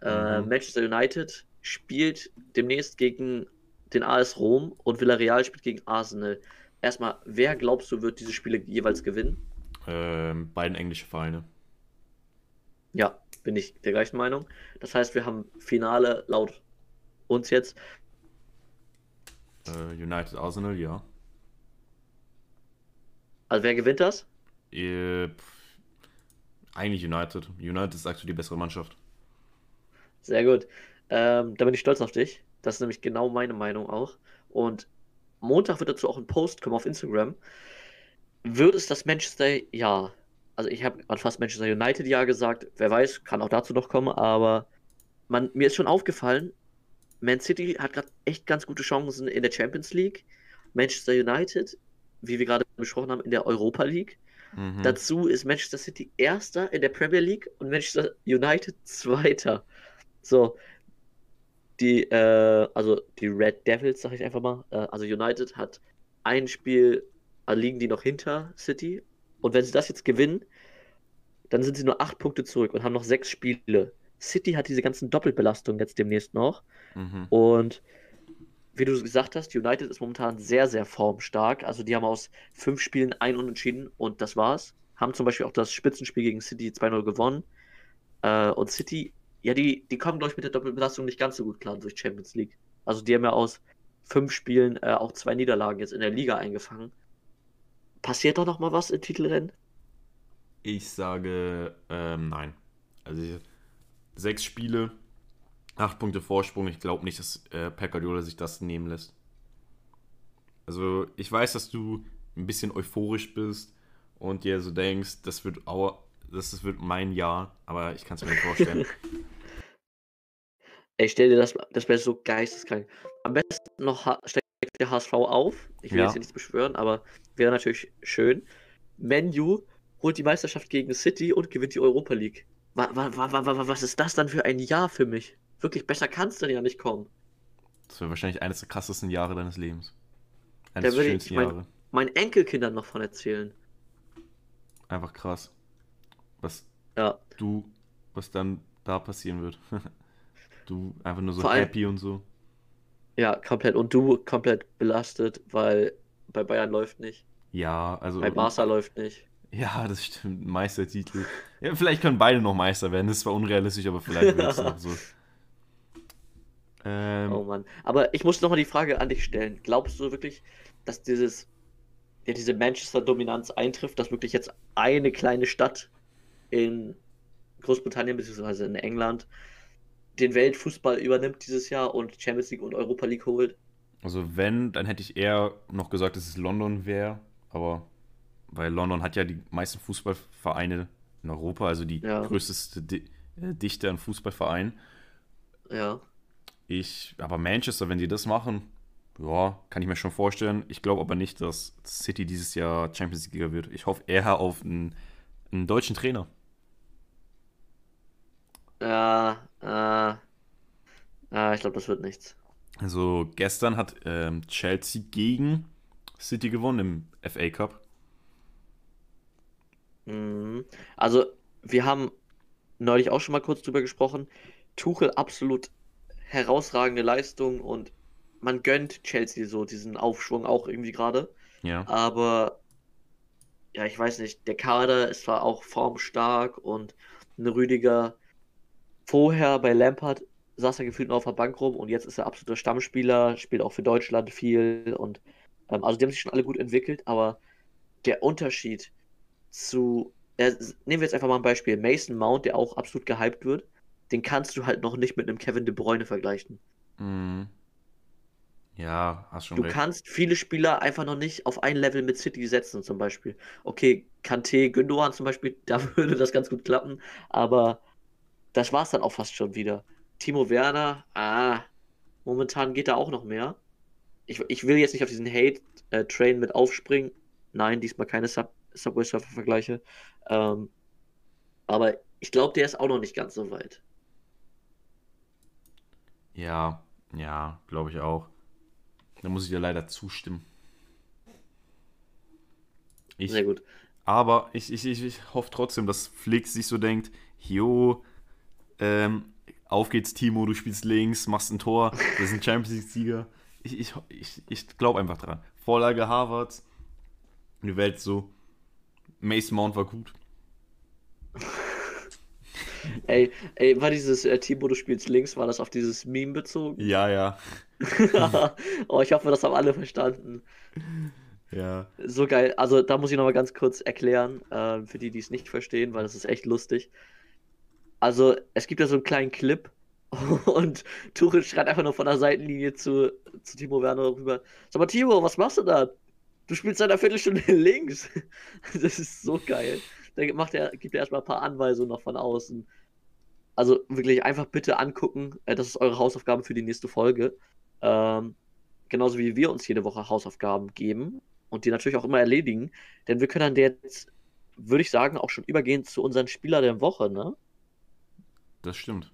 Äh, mhm. Manchester United spielt demnächst gegen den AS Rom und Villarreal spielt gegen Arsenal. Erstmal, wer glaubst du, wird diese Spiele jeweils gewinnen? Ähm, beiden englische Vereine. Ja, bin ich der gleichen Meinung. Das heißt, wir haben Finale laut uns jetzt. Äh, United Arsenal, ja. Also wer gewinnt das? Äh, eigentlich United. United ist aktuell die bessere Mannschaft. Sehr gut. Ähm, da bin ich stolz auf dich. Das ist nämlich genau meine Meinung auch. Und Montag wird dazu auch ein Post kommen auf Instagram. Wird es das Manchester ja? Also ich habe fast Manchester United ja gesagt. Wer weiß, kann auch dazu noch kommen. Aber man, mir ist schon aufgefallen, Man City hat gerade echt ganz gute Chancen in der Champions League. Manchester United, wie wir gerade besprochen haben, in der Europa League. Mhm. Dazu ist Manchester City Erster in der Premier League und Manchester United Zweiter. So, die, äh, also die Red Devils, sag ich einfach mal, äh, also United hat ein Spiel, also liegen die noch hinter City. Und wenn sie das jetzt gewinnen, dann sind sie nur acht Punkte zurück und haben noch sechs Spiele. City hat diese ganzen Doppelbelastungen jetzt demnächst noch. Mhm. Und wie du gesagt hast, United ist momentan sehr, sehr formstark. Also die haben aus fünf Spielen ein Unentschieden und das war's. Haben zum Beispiel auch das Spitzenspiel gegen City 2-0 gewonnen. Äh, und City, ja, die, die kommen, glaube ich, mit der Doppelbelastung nicht ganz so gut klar durch Champions League. Also die haben ja aus fünf Spielen äh, auch zwei Niederlagen jetzt in der Liga eingefangen. Passiert da noch mal was im Titelrennen? Ich sage ähm, nein. Also sechs Spiele, Acht Punkte Vorsprung. Ich glaube nicht, dass äh, Pep Guardiola sich das nehmen lässt. Also ich weiß, dass du ein bisschen euphorisch bist und dir so denkst, das wird, auch, das wird mein Jahr, aber ich kann es mir nicht vorstellen. Ey, stell dir das, das wäre so geisteskrank. Am besten noch steckt der HSV auf. Ich will ja. jetzt hier nichts beschwören, aber wäre natürlich schön. Menu holt die Meisterschaft gegen City und gewinnt die Europa League. Was ist das dann für ein Jahr für mich? Wirklich besser kannst du ja nicht kommen. Das wäre wahrscheinlich eines der krassesten Jahre deines Lebens. Eines der schönsten ich mein, Jahre. Meinen Enkelkindern noch von erzählen. Einfach krass. Was ja. du, was dann da passieren wird. du einfach nur so Vor happy und so. Ja, komplett. Und du komplett belastet, weil bei Bayern läuft nicht. Ja, also. Bei Barca läuft nicht. Ja, das stimmt. Meistertitel. Ja, vielleicht können beide noch Meister werden. Das ist zwar unrealistisch, aber vielleicht wird es noch so. Ähm, oh Mann. Aber ich muss nochmal die Frage an dich stellen. Glaubst du wirklich, dass dieses, ja, diese Manchester-Dominanz eintrifft, dass wirklich jetzt eine kleine Stadt in Großbritannien bzw. in England den Weltfußball übernimmt dieses Jahr und Champions League und Europa League holt? Also wenn, dann hätte ich eher noch gesagt, dass es London wäre, aber weil London hat ja die meisten Fußballvereine in Europa, also die ja. größte äh, Dichte an Fußballvereinen. Ja. Ich, aber Manchester, wenn sie das machen, ja, kann ich mir schon vorstellen. Ich glaube aber nicht, dass City dieses Jahr Champions League wird. Ich hoffe eher auf einen, einen deutschen Trainer. Ja, äh, äh, ich glaube, das wird nichts. Also gestern hat ähm, Chelsea gegen City gewonnen im FA Cup. Mhm. Also wir haben neulich auch schon mal kurz drüber gesprochen. Tuchel absolut herausragende Leistung und man gönnt Chelsea so diesen Aufschwung auch irgendwie gerade. Ja. Aber ja, ich weiß nicht, der Kader ist zwar auch formstark und ein Rüdiger vorher bei Lampard saß er gefühlt nur auf der Bank rum und jetzt ist er absoluter Stammspieler, spielt auch für Deutschland viel und Ähm, also die haben sich schon alle gut entwickelt, aber der Unterschied zu, äh, nehmen wir jetzt einfach mal ein Beispiel, Mason Mount, der auch absolut gehypt wird, den kannst du halt noch nicht mit einem Kevin De Bruyne vergleichen. Mhm. Ja, hast schon Du recht. kannst viele Spieler einfach noch nicht auf ein Level mit City setzen, zum Beispiel. Okay, Kanté, Gündogan zum Beispiel, da würde das ganz gut klappen, aber das war es dann auch fast schon wieder. Timo Werner, ah, momentan geht da auch noch mehr. Ich, ich will jetzt nicht auf diesen Hate-Train mit aufspringen. Nein, diesmal keine Sub Subway Surfer-Vergleiche. Ähm, aber ich glaube, der ist auch noch nicht ganz so weit. Ja, ja, glaube ich auch. Da muss ich dir leider zustimmen. Ich, Sehr gut. aber ich, ich, ich, ich hoffe trotzdem, dass Flick sich so denkt, jo, ähm, auf geht's Timo, du spielst links, machst ein Tor, wir sind Champions League-Sieger. Ich, ich, ich, ich glaube einfach dran. Vorlage Harvards, die Welt so, Mason Mount war gut. Ey, ey, war dieses äh, Timo, du spielst links, war das auf dieses Meme bezogen? Ja, ja, Oh, ich hoffe, das haben alle verstanden. ja. So geil. Also, da muss ich nochmal ganz kurz erklären, äh, für die, die es nicht verstehen, weil das ist echt lustig. Also, es gibt ja so einen kleinen Clip und Tuchel schreit einfach nur von der Seitenlinie zu, zu Timo Werner rüber. Sag mal, Timo, was machst du da? Du spielst seit einer Viertelstunde links. Das ist so geil. Da macht er, gibt er erstmal ein paar Anweisungen noch von außen. Also wirklich einfach bitte angucken. Äh, Das ist eure Hausaufgabe für die nächste Folge. Ähm, genauso wie wir uns jede Woche Hausaufgaben geben und die natürlich auch immer erledigen. Denn wir können dann jetzt, würde ich sagen, auch schon übergehen zu unseren Spieler der Woche, ne? Das stimmt.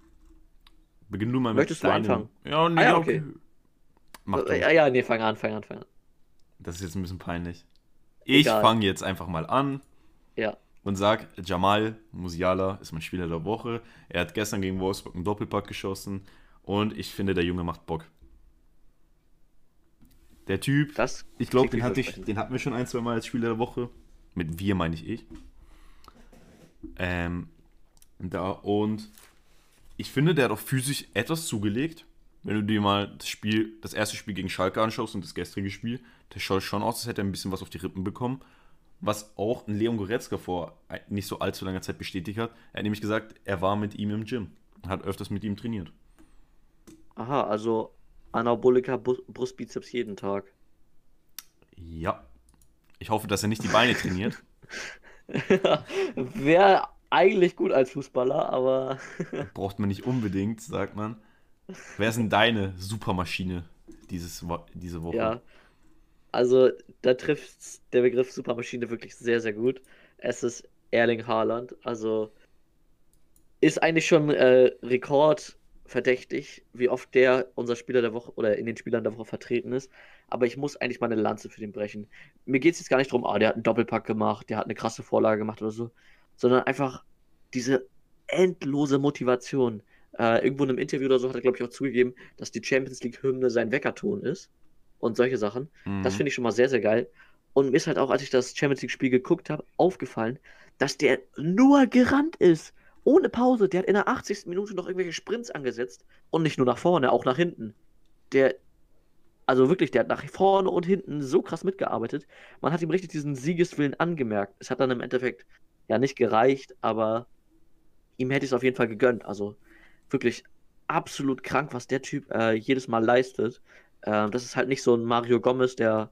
Beginn du mal Möchtest du deinem- anfangen? Ja, nee, Ah ja, okay. okay. Mach du. Ja, ja, nee, fang an, fang an, fang an. Das ist jetzt ein bisschen peinlich. Ich fange jetzt einfach mal an Ja. Und sag, Jamal Musiala ist mein Spieler der Woche. Er hat gestern gegen Wolfsburg einen Doppelpack geschossen und ich finde, der Junge macht Bock. Der Typ, Das ich glaube, den, hatte ich, vielversprechend. den hatten wir schon ein, zwei Mal als Spieler der Woche. Mit wir meine ich ich. Ähm, da, und ich finde, der hat auch physisch etwas zugelegt. Wenn du dir mal das Spiel, das erste Spiel gegen Schalke anschaust und das gestrige Spiel, der schaut schon aus, als hätte er ein bisschen was auf die Rippen bekommen. Was auch ein Leon Goretzka vor nicht so allzu langer Zeit bestätigt hat. Er hat nämlich gesagt, er war mit ihm im Gym. Hat öfters mit ihm trainiert. Aha, also Anabolika Brustbizeps jeden Tag. Ja. Ich hoffe, dass er nicht die Beine trainiert. Wäre eigentlich gut als Fußballer, aber Braucht man nicht unbedingt, sagt man. Wer ist denn deine Supermaschine dieses, diese Woche? ja. Also, da trifft der Begriff Supermaschine wirklich sehr, sehr gut. Es ist Erling Haaland. Also, ist eigentlich schon äh, rekordverdächtig, wie oft der unser Spieler der Woche oder in den Spielern der Woche vertreten ist. Aber ich muss eigentlich mal eine Lanze für den brechen. Mir geht es jetzt gar nicht darum, ah, der hat einen Doppelpack gemacht, der hat eine krasse Vorlage gemacht oder so, sondern einfach diese endlose Motivation. Äh, irgendwo in einem Interview oder so hat er, glaube ich, auch zugegeben, dass die Champions League-Hymne sein Weckerton ist und solche Sachen. Das Mhm. finde ich schon mal sehr, sehr geil. Und mir ist halt auch, als ich das Champions League-Spiel geguckt habe, aufgefallen, dass der nur gerannt ist. Ohne Pause. Der hat in der 80. Minute noch irgendwelche Sprints angesetzt. Und nicht nur nach vorne, auch nach hinten. Der, also wirklich, der hat nach vorne und hinten so krass mitgearbeitet. Man hat ihm richtig diesen Siegeswillen angemerkt. Es hat dann im Endeffekt ja nicht gereicht, aber ihm hätte ich es auf jeden Fall gegönnt. Also wirklich absolut krank, was der Typ äh, jedes Mal leistet. Ähm, das ist halt nicht so ein Mario Gomez, der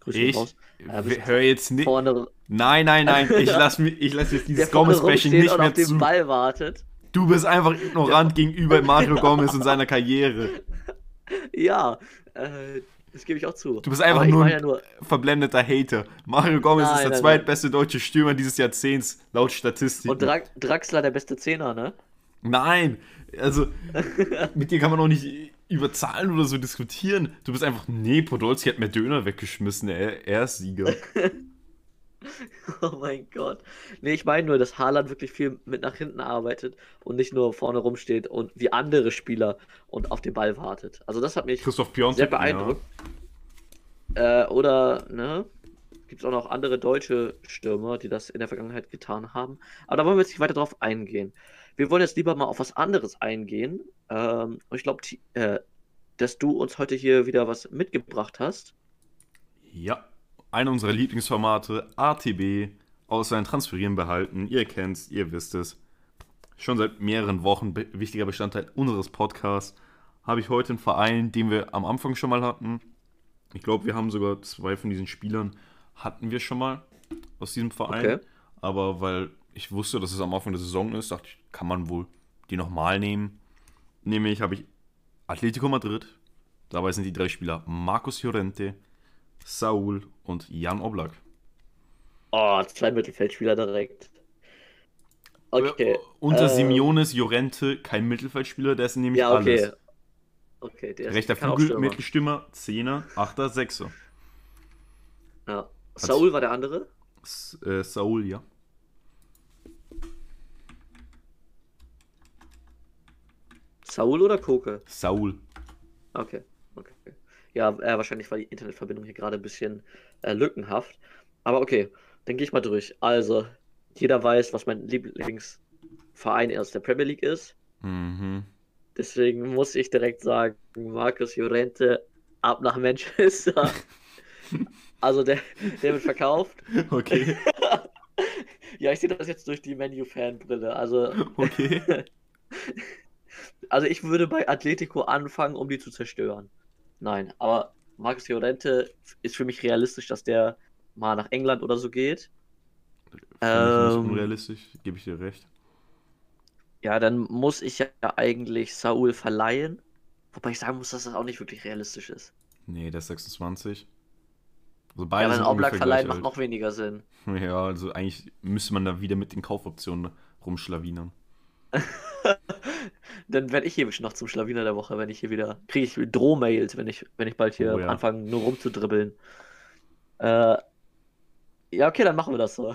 Grüße Ich raus, Äh, hör jetzt nicht. vorne, Nein, nein, nein. Ich lasse ich lass jetzt der dieses Gomez-Bashing nicht und mehr auf den zu. Ball wartet. Du bist einfach ignorant gegenüber Mario Gomez und seiner Karriere. Ja, äh, das gebe ich auch zu. Du bist einfach nur ein ja nur, verblendeter Hater. Mario Gomez Nein, ist der nein, zweitbeste deutsche Stürmer dieses Jahrzehnts, laut Statistik. und Dra Draxler der beste Zehner, ne? Nein, also mit dir kann man auch nicht über Zahlen oder so diskutieren. Du bist einfach, nee, Podolski hat mehr Döner weggeschmissen, er, er ist Sieger. Oh mein Gott. Nee, ich meine nur, dass Haaland wirklich viel mit nach hinten arbeitet und nicht nur vorne rumsteht und wie andere Spieler und auf den Ball wartet. Also das hat mich Christoph Piontek, sehr beeindruckt. Äh, oder, ne? Gibt es auch noch andere deutsche Stürmer, die das in der Vergangenheit getan haben. Aber da wollen wir jetzt nicht weiter drauf eingehen. Wir wollen jetzt lieber mal auf was anderes eingehen. Ähm, und ich glaube, äh, dass du uns heute hier wieder was mitgebracht hast. Ja, einer unserer Lieblingsformate, ATB, aus seinen Transferieren behalten. Ihr kennt's, ihr wisst es. Schon seit mehreren Wochen be wichtiger Bestandteil unseres Podcasts. Habe ich heute einen Verein, den wir am Anfang schon mal hatten. Ich glaube, wir haben sogar zwei von diesen Spielern hatten wir schon mal aus diesem Verein. Okay. Aber weil ich wusste, dass es am Anfang der Saison ist, dachte ich, kann man wohl die nochmal nehmen. Nämlich habe ich Atletico Madrid. Dabei sind die drei Spieler Marcos Llorente, Saul und Jan Oblak. Oh, zwei Mittelfeldspieler direkt. Okay. Unter äh, Simeones Llorente kein Mittelfeldspieler, der ist nämlich ja, okay. alles. Okay, der Rechter Flügel, Mittelstürmer, Zehner, Achter, Sechser. Ja. Saul war der andere? S äh, Saul, ja. Saul oder Koke? Saul. Okay, okay. Ja, äh, wahrscheinlich war die Internetverbindung hier gerade ein bisschen äh, lückenhaft. Aber okay, dann gehe ich mal durch. Also, jeder weiß, was mein Lieblingsverein aus der Premier League ist. Mhm. Deswegen muss ich direkt sagen, Markus Llorente ab nach Manchester. also der, der wird verkauft. Okay. ja, ich sehe das jetzt durch die Menu-Fan-Brille. Also. Okay. Also ich würde bei Atletico anfangen, um die zu zerstören. Nein, aber Marcus Llorente ist für mich realistisch, dass der mal nach England oder so geht. Ähm, unrealistisch, gebe ich dir recht. Ja, dann muss ich ja eigentlich Saul verleihen. Wobei ich sagen muss, dass das auch nicht wirklich realistisch ist. Nee, der ist 26. Also beide ja, dann Oblak verleihen macht noch weniger Sinn. Ja, also eigentlich müsste man da wieder mit den Kaufoptionen rumschlawinern. dann werde ich hier noch zum Schlawiner der Woche, wenn ich hier wieder. Kriege ich Drohmails, wenn ich, wenn ich bald hier oh, ja. anfange, nur rumzudribbeln. Äh, ja, okay, dann machen wir das so.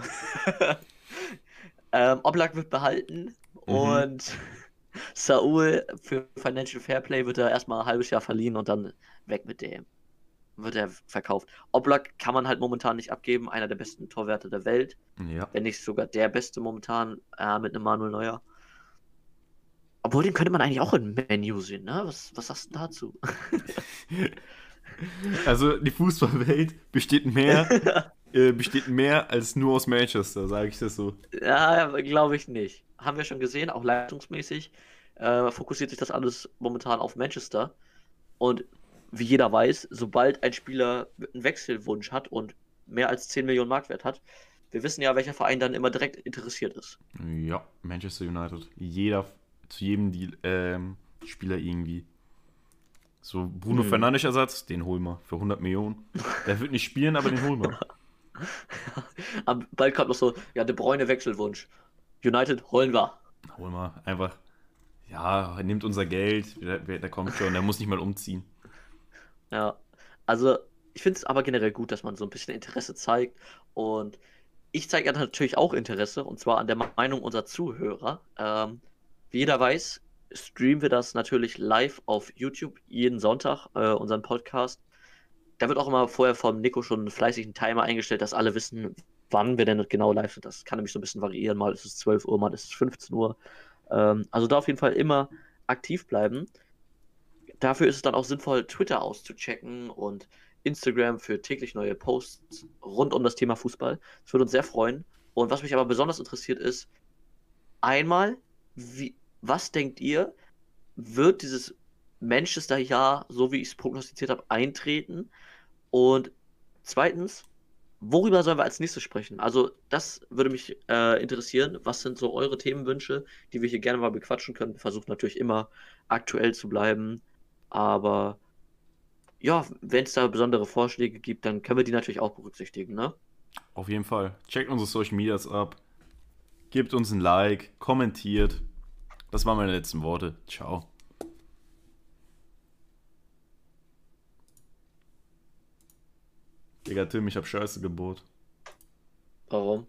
ähm, Oblak wird behalten mhm. und Saul für Financial Fairplay wird er erstmal ein halbes Jahr verliehen und dann weg mit dem. Wird er verkauft. Oblak kann man halt momentan nicht abgeben, einer der besten Torwerte der Welt. Ja. Wenn nicht sogar der beste momentan äh, mit einem Manuel Neuer. Obwohl, den könnte man eigentlich auch im Menü sehen, ne? Was, was sagst du dazu? also, die Fußballwelt besteht mehr, äh, besteht mehr als nur aus Manchester, sage ich das so. Ja, glaube ich nicht. Haben wir schon gesehen, auch leistungsmäßig äh, fokussiert sich das alles momentan auf Manchester. Und wie jeder weiß, sobald ein Spieler einen Wechselwunsch hat und mehr als 10 Millionen Marktwert hat, wir wissen ja, welcher Verein dann immer direkt interessiert ist. Ja, Manchester United. Jeder zu jedem Deal, ähm, Spieler irgendwie. So, Bruno hm. Fernandes Ersatz, den holen wir für 100 Millionen. Der wird nicht spielen, aber den holen wir. Am bald kommt noch so, ja, De Bruyne Wechselwunsch. United holen wir. Holen wir. Einfach, ja, er nimmt unser Geld, der, der kommt schon, der muss nicht mal umziehen. Ja, also ich finde es aber generell gut, dass man so ein bisschen Interesse zeigt und ich zeige ja natürlich auch Interesse und zwar an der Meinung unserer Zuhörer. Ähm, wie jeder weiß, streamen wir das natürlich live auf YouTube jeden Sonntag, äh, unseren Podcast. Da wird auch immer vorher vom Nico schon fleißig ein Timer eingestellt, dass alle wissen, wann wir denn genau live sind. Das kann nämlich so ein bisschen variieren. Mal ist es 12 Uhr, mal ist es 15 Uhr. Ähm, also da auf jeden Fall immer aktiv bleiben. Dafür ist es dann auch sinnvoll, Twitter auszuchecken und Instagram für täglich neue Posts rund um das Thema Fußball. Das würde uns sehr freuen. Und was mich aber besonders interessiert ist, einmal, wie, was denkt ihr, wird dieses Manchester-Jahr, so wie ich es prognostiziert habe, eintreten? Und zweitens, worüber sollen wir als nächstes sprechen? Also, das würde mich äh, interessieren. Was sind so eure Themenwünsche, die wir hier gerne mal bequatschen können? Wir versuchen natürlich immer aktuell zu bleiben, aber ja, wenn es da besondere Vorschläge gibt, dann können wir die natürlich auch berücksichtigen, ne? Auf jeden Fall. Checkt unsere Social Medias ab. Gebt uns ein Like, kommentiert. Das waren meine letzten Worte. Ciao. Digga, Tim, ich hab Scheiße gebohrt. Warum?